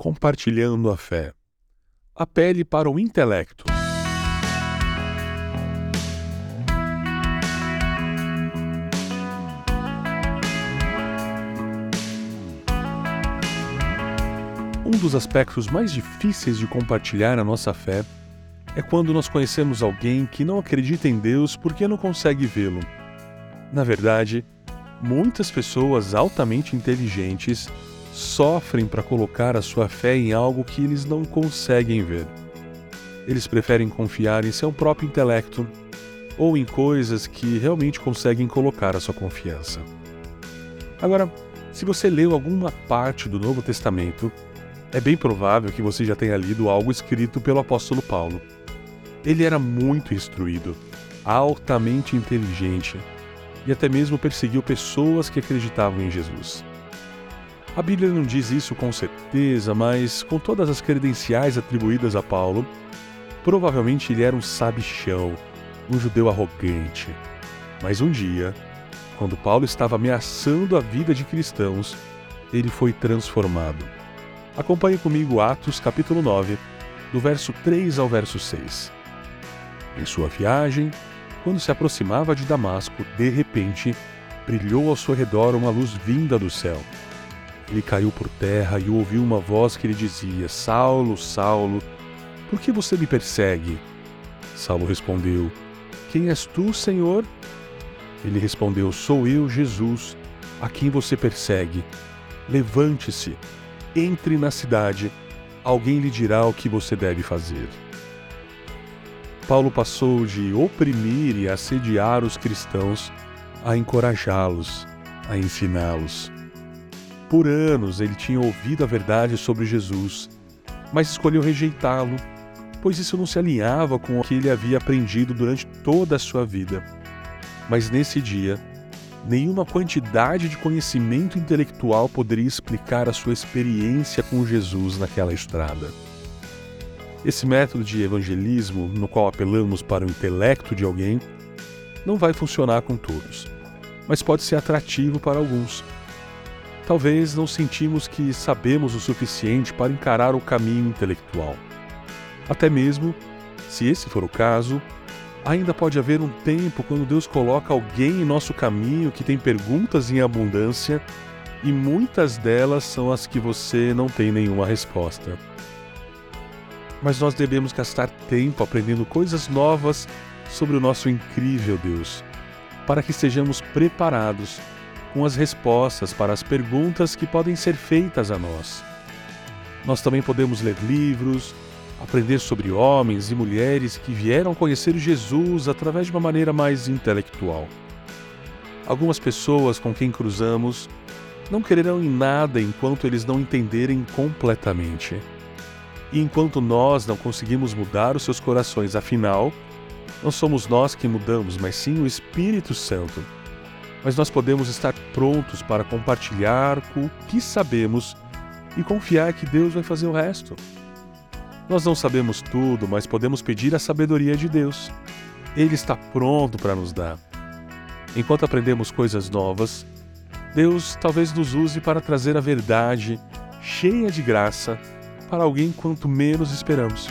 Compartilhando a fé. Apele para o intelecto. Um dos aspectos mais difíceis de compartilhar a nossa fé é quando nós conhecemos alguém que não acredita em Deus porque não consegue vê-lo. Na verdade, muitas pessoas altamente inteligentes sofrem para colocar a sua fé em algo que eles não conseguem ver. Eles preferem confiar em seu próprio intelecto ou em coisas que realmente conseguem colocar a sua confiança. Agora, se você leu alguma parte do Novo Testamento, é bem provável que você já tenha lido algo escrito pelo apóstolo Paulo. Ele era muito instruído, altamente inteligente e até mesmo perseguiu pessoas que acreditavam em Jesus. A Bíblia não diz isso com certeza, mas com todas as credenciais atribuídas a Paulo, provavelmente ele era um sabichão, um judeu arrogante. Mas um dia, quando Paulo estava ameaçando a vida de cristãos, ele foi transformado. Acompanhe comigo Atos capítulo 9, do verso 3 ao verso 6. Em sua viagem, quando se aproximava de Damasco, de repente, brilhou ao seu redor uma luz vinda do céu ele caiu por terra e ouviu uma voz que lhe dizia: Saulo, Saulo, por que você me persegue? Saulo respondeu: Quem és tu, Senhor? Ele respondeu: Sou eu, Jesus, a quem você persegue. Levante-se, entre na cidade, alguém lhe dirá o que você deve fazer. Paulo passou de oprimir e assediar os cristãos a encorajá-los, a ensiná-los. Por anos ele tinha ouvido a verdade sobre Jesus, mas escolheu rejeitá-lo, pois isso não se alinhava com o que ele havia aprendido durante toda a sua vida. Mas nesse dia, nenhuma quantidade de conhecimento intelectual poderia explicar a sua experiência com Jesus naquela estrada. Esse método de evangelismo, no qual apelamos para o intelecto de alguém, não vai funcionar com todos, mas pode ser atrativo para alguns Talvez não sentimos que sabemos o suficiente para encarar o caminho intelectual. Até mesmo, se esse for o caso, ainda pode haver um tempo quando Deus coloca alguém em nosso caminho que tem perguntas em abundância e muitas delas são as que você não tem nenhuma resposta. Mas nós devemos gastar tempo aprendendo coisas novas sobre o nosso incrível Deus, para que estejamos preparados com as respostas para as perguntas que podem ser feitas a nós. Nós também podemos ler livros, aprender sobre homens e mulheres que vieram conhecer Jesus através de uma maneira mais intelectual. Algumas pessoas com quem cruzamos não quererão em nada enquanto eles não entenderem completamente. E enquanto nós não conseguimos mudar os seus corações, afinal, não somos nós que mudamos, mas sim o Espírito Santo mas nós podemos estar prontos para compartilhar com o que sabemos e confiar que Deus vai fazer o resto. Nós não sabemos tudo, mas podemos pedir a sabedoria de Deus. Ele está pronto para nos dar. Enquanto aprendemos coisas novas, Deus talvez nos use para trazer a verdade, cheia de graça, para alguém quanto menos esperamos.